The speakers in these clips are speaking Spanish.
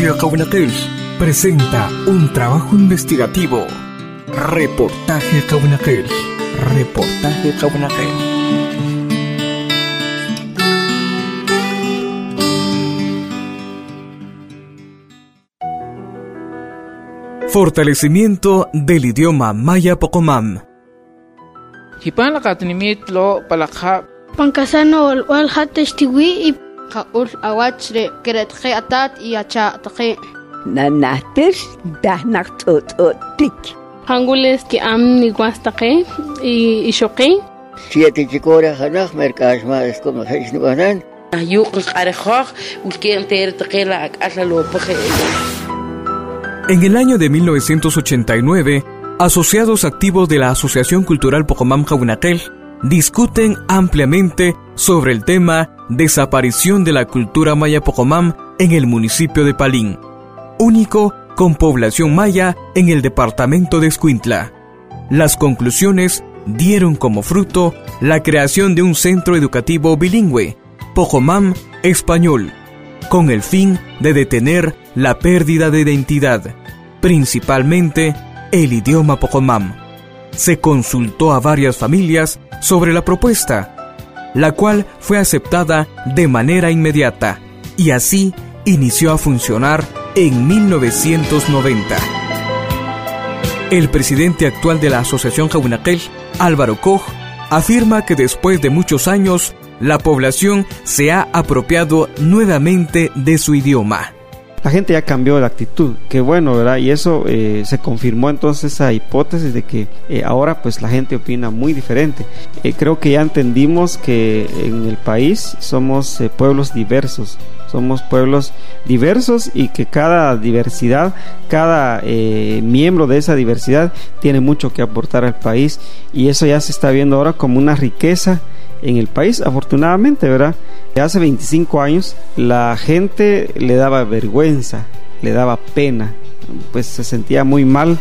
Radio presenta un trabajo investigativo. Reportaje Caunaquel. Reportaje Caunaquel. Fortalecimiento del idioma maya Pocomam. Hipan la katnimitlo palakha wal hateshtiwi y qaul atat y nanahtir hangules ki am y siete es como ayuq qarejoj En el año de 1989, asociados activos de la Asociación Cultural Pocomam Jaunatel discuten ampliamente sobre el tema desaparición de la cultura maya Pocomam en el municipio de Palín, único con población maya en el departamento de Escuintla. Las conclusiones dieron como fruto la creación de un centro educativo bilingüe, Pocomam Español, con el fin de detener la pérdida de identidad, principalmente el idioma Pocomam. Se consultó a varias familias sobre la propuesta, la cual fue aceptada de manera inmediata y así inició a funcionar en 1990. El presidente actual de la Asociación Jaunaquel, Álvaro Koch, afirma que después de muchos años, la población se ha apropiado nuevamente de su idioma la gente ya cambió de actitud, qué bueno, ¿verdad? Y eso eh, se confirmó entonces esa hipótesis de que eh, ahora pues la gente opina muy diferente. Eh, creo que ya entendimos que en el país somos pueblos diversos, somos pueblos diversos y que cada diversidad, cada miembro de esa diversidad tiene mucho que aportar al país y eso ya se está viendo ahora como una riqueza en el país, afortunadamente, ¿verdad? Hace 25 años la gente le daba vergüenza, le daba pena, pues se sentía muy mal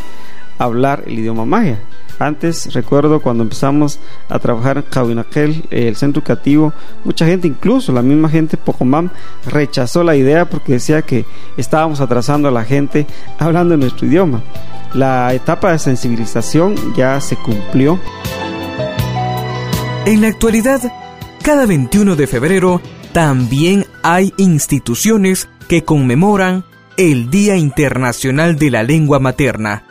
hablar el idioma maya. Antes recuerdo cuando empezamos a trabajar en Jawinaquel, el centro educativo, mucha gente, incluso la misma gente Pocomam, rechazó la idea porque decía que estábamos atrasando a la gente hablando nuestro idioma. La etapa de sensibilización ya se cumplió. En la actualidad, cada 21 de febrero también hay instituciones que conmemoran el Día Internacional de la Lengua Materna.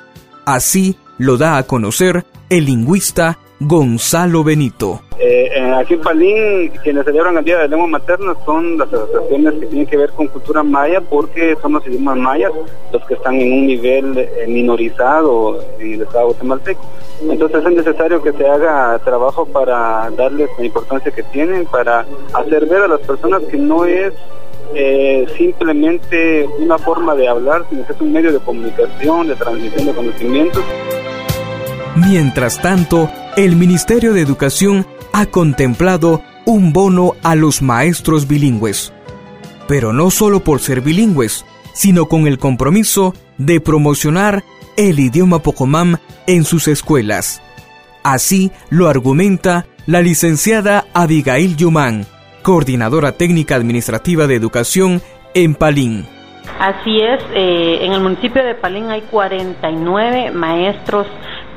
Así lo da a conocer el lingüista Gonzalo Benito. Eh, aquí en Palín, quienes celebran el Día de la Lengua Materna son las asociaciones que tienen que ver con cultura maya, porque son los idiomas mayas los que están en un nivel minorizado en el estado guatemalteco. Entonces es necesario que se haga trabajo para darles la importancia que tienen, para hacer ver a las personas que no es eh, simplemente una forma de hablar, sino que es un medio de comunicación, de transmisión de conocimientos. Mientras tanto, el Ministerio de Educación ha contemplado un bono a los maestros bilingües. Pero no solo por ser bilingües, sino con el compromiso de promocionar el idioma Pocomam en sus escuelas. Así lo argumenta la licenciada Abigail Yumán, coordinadora técnica administrativa de educación en Palín. Así es, eh, en el municipio de Palín hay 49 maestros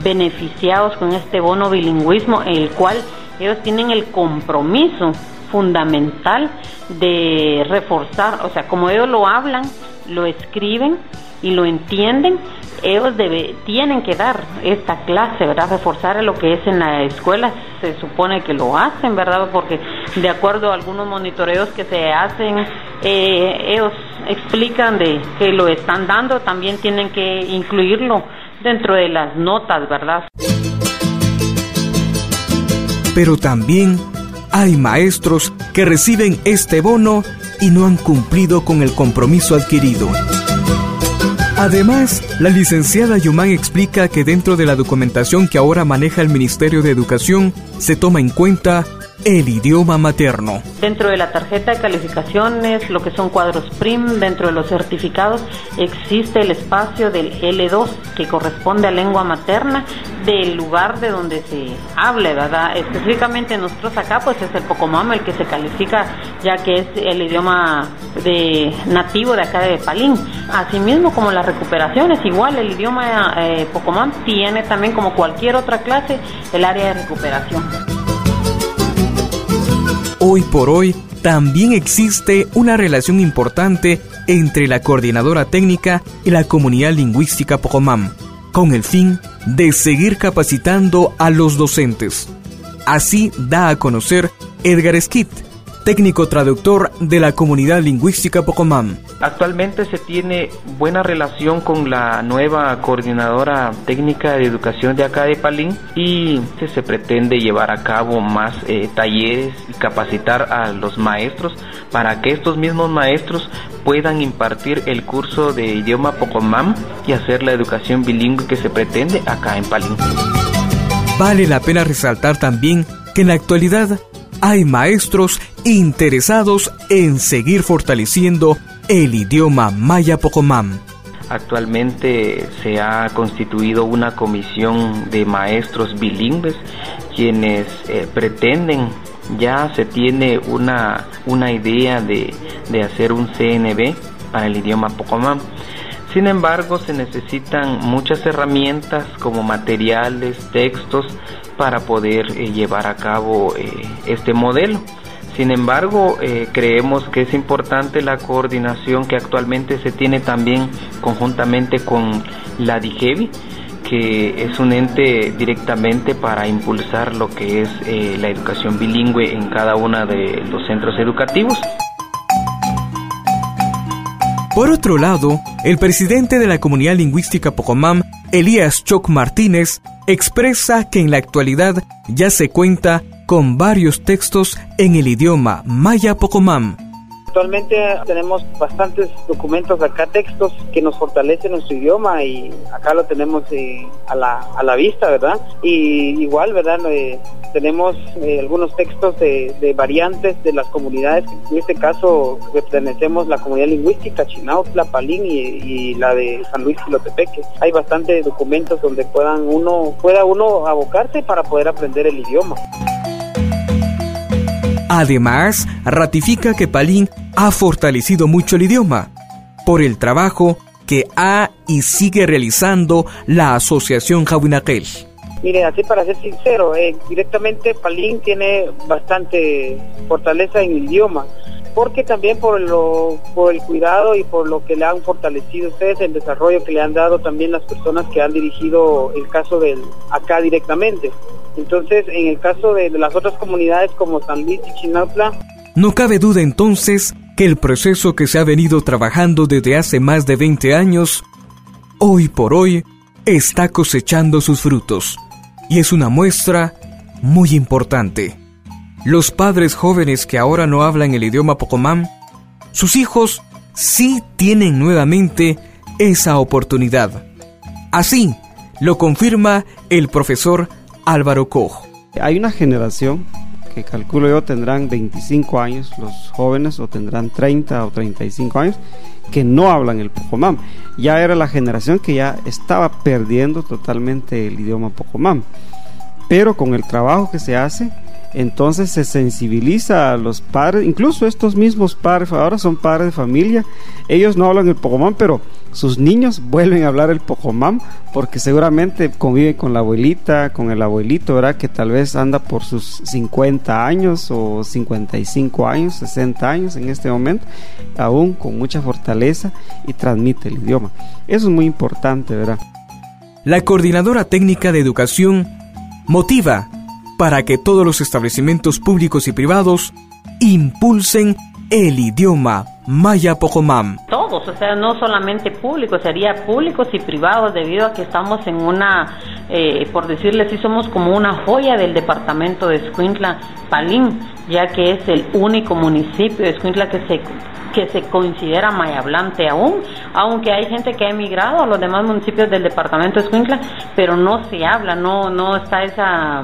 beneficiados con este bono bilingüismo, el cual ellos tienen el compromiso fundamental de reforzar, o sea, como ellos lo hablan, lo escriben y lo entienden, ellos tienen que dar esta clase, ¿verdad? Reforzar lo que es en la escuela, se supone que lo hacen, ¿verdad? Porque de acuerdo a algunos monitoreos que se hacen, eh, ellos explican de que lo están dando, también tienen que incluirlo dentro de las notas, ¿verdad? Pero también hay maestros que reciben este bono y no han cumplido con el compromiso adquirido. Además, la licenciada Yumán explica que dentro de la documentación que ahora maneja el Ministerio de Educación se toma en cuenta el idioma materno. Dentro de la tarjeta de calificaciones, lo que son cuadros PRIM, dentro de los certificados, existe el espacio del L2 que corresponde a lengua materna del lugar de donde se hable, ¿verdad? Específicamente nosotros acá, pues es el Pocomama el que se califica, ya que es el idioma de nativo de acá de Palín. Asimismo como las recuperaciones, igual el idioma eh, Pocomán tiene también como cualquier otra clase el área de recuperación. Hoy por hoy también existe una relación importante entre la coordinadora técnica y la comunidad lingüística Pocomam, con el fin de seguir capacitando a los docentes. Así da a conocer Edgar Skit, técnico traductor de la comunidad lingüística Pocomam. Actualmente se tiene buena relación con la nueva coordinadora técnica de educación de acá de Palín y se pretende llevar a cabo más eh, talleres y capacitar a los maestros para que estos mismos maestros puedan impartir el curso de idioma Pocomam y hacer la educación bilingüe que se pretende acá en Palín. Vale la pena resaltar también que en la actualidad hay maestros interesados en seguir fortaleciendo el idioma maya pocomam. Actualmente se ha constituido una comisión de maestros bilingües quienes eh, pretenden, ya se tiene una, una idea de, de hacer un CNB para el idioma pocomam. Sin embargo, se necesitan muchas herramientas como materiales, textos, para poder eh, llevar a cabo eh, este modelo. Sin embargo, eh, creemos que es importante la coordinación que actualmente se tiene también conjuntamente con la DIGEVI, que es un ente directamente para impulsar lo que es la educación bilingüe en cada uno de los centros educativos. Por otro lado, el presidente de la comunidad lingüística Pocomam, Elías Choc Martínez, expresa que en la actualidad ya se cuenta con varios textos en el idioma maya Pocomam Actualmente tenemos bastantes documentos acá, textos que nos fortalecen nuestro idioma y acá lo tenemos eh, a, la, a la vista, ¿verdad? Y igual, ¿verdad? Eh, tenemos eh, algunos textos de, variantes de las comunidades, en este caso pertenecemos la comunidad lingüística Chinautla, Palín y, la de San Luis Filotepeque. Hay bastantes documentos donde puedan uno, pueda uno abocarse para poder aprender el idioma. Además, ratifica que Palín ha fortalecido mucho el idioma por el trabajo que ha y sigue realizando la Asociación Jawinakel. Mire, así para ser sincero, eh, directamente Palín tiene bastante fortaleza en el idioma, porque también por, lo, por el cuidado y por lo que le han fortalecido ustedes, el desarrollo que le han dado también las personas que han dirigido el caso del acá directamente. Entonces, en el caso de, las otras comunidades como San Luis y Chinautla, no cabe duda entonces que el proceso que se ha venido trabajando desde hace más de 20 años, hoy por hoy, está cosechando sus frutos. Y es una muestra muy importante. Los padres jóvenes que ahora no hablan el idioma Pocomam, sus hijos sí tienen nuevamente esa oportunidad. Así lo confirma el profesor Álvaro Koch. Hay una generación que calculo yo tendrán 25 años los jóvenes o tendrán 30 o 35 años que no hablan el Pocomam. Ya era la generación que ya estaba perdiendo totalmente el idioma Pocomam. Pero con el trabajo que se hace, entonces se sensibiliza a los padres, incluso estos mismos padres, ahora son padres de familia, ellos no hablan el Pocomán, pero sus niños vuelven a hablar el Pocomán porque seguramente conviven con la abuelita, con el abuelito, ¿verdad? Que tal vez anda por sus 50 años o 55 años, 60 años en este momento, aún con mucha fortaleza y transmite el idioma. Eso es muy importante, ¿verdad? La coordinadora técnica de educación motiva para que todos los establecimientos públicos y privados impulsen el idioma maya pocomam. Todos, o sea, no solamente públicos, sería públicos y privados debido a que estamos en una, eh, por decirles así, somos como una joya del departamento de Escuintla, Palín, ya que es el único municipio de Escuintla que se que se considera mayablante aún, aunque hay gente que ha emigrado a los demás municipios del departamento de Escuintla, pero no se habla, no, no está esa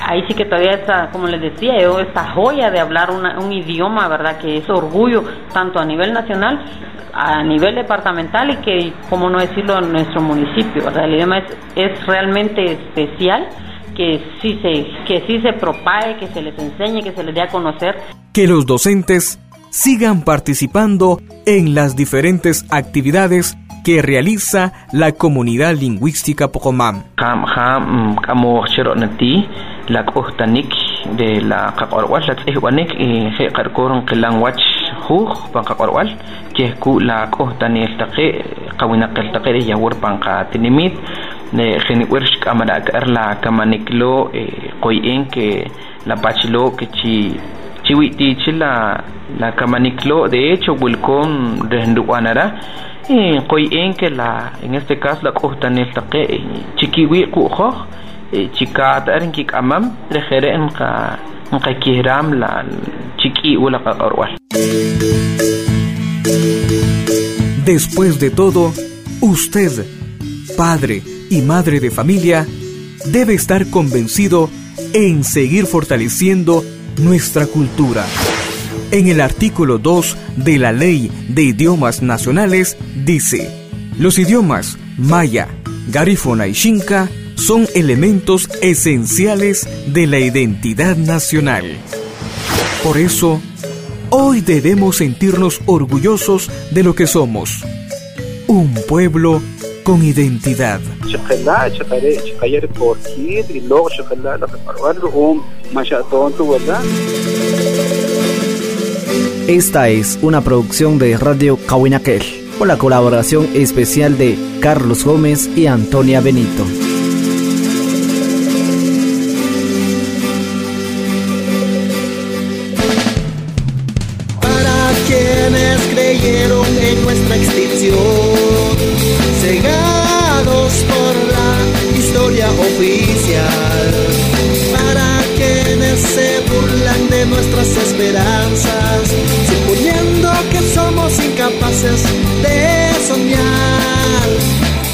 ahí sí que todavía está, como les decía yo, esta joya de hablar un idioma, ¿verdad? Que es orgullo tanto a nivel nacional, a nivel departamental y que, como no decirlo, en nuestro municipio, ¿verdad? El idioma es, es realmente especial, que sí, se, que sí se propague, que se les enseñe, que se les dé a conocer. Que los docentes sigan participando en las diferentes actividades que realiza la comunidad lingüística Pocomam. de la kakorwal la ihwanik y he karkoron kilang wach hu pan kakorwal que ku la kohtani taqe qawina qel taqe ya wur pan ka tinimit ne khini wersh kamara kar la kamaniklo qoyen que la bachlo que chi chiwiti chila la kamaniklo de hecho bulcom renduanara y qoyen que la en este caso la kohtani taqe chikiwi ku kho chikat arin kik amam rejere en ka en ka kihram la chiki ula ka qarwal Después de todo, usted, padre y madre de familia, debe estar convencido en seguir fortaleciendo nuestra cultura. En el artículo 2 de la Ley de Idiomas Nacionales dice, los idiomas maya, garífona y xinca son elementos esenciales de la identidad nacional. Por eso, hoy debemos sentirnos orgullosos de lo que somos, un pueblo con identidad. Esta es una producción de Radio Kawinakel, con la colaboración especial de Carlos Gómez y Antonia Benito. en nuestra extinción, cegados por la historia oficial, para quienes se burlan de nuestras esperanzas, suponiendo que somos incapaces de soñar,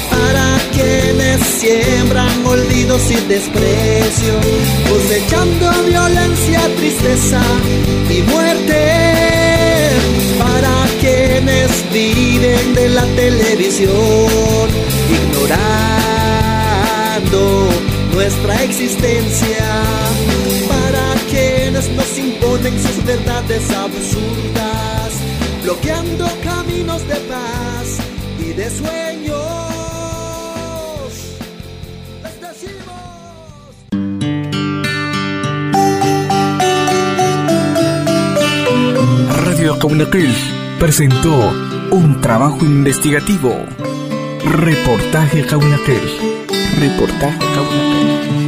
para quienes siembran olvidos y desprecio, cosechando violencia, tristeza y muerte. Para quienes viven de la televisión, ignorando nuestra existencia, para quienes nos imponen sus verdades absurdas, bloqueando caminos de paz y de sueños. Les Radio Kaunakil presentó un trabajo investigativo. Reportaje Kaunakil. Reportaje Kaunakil.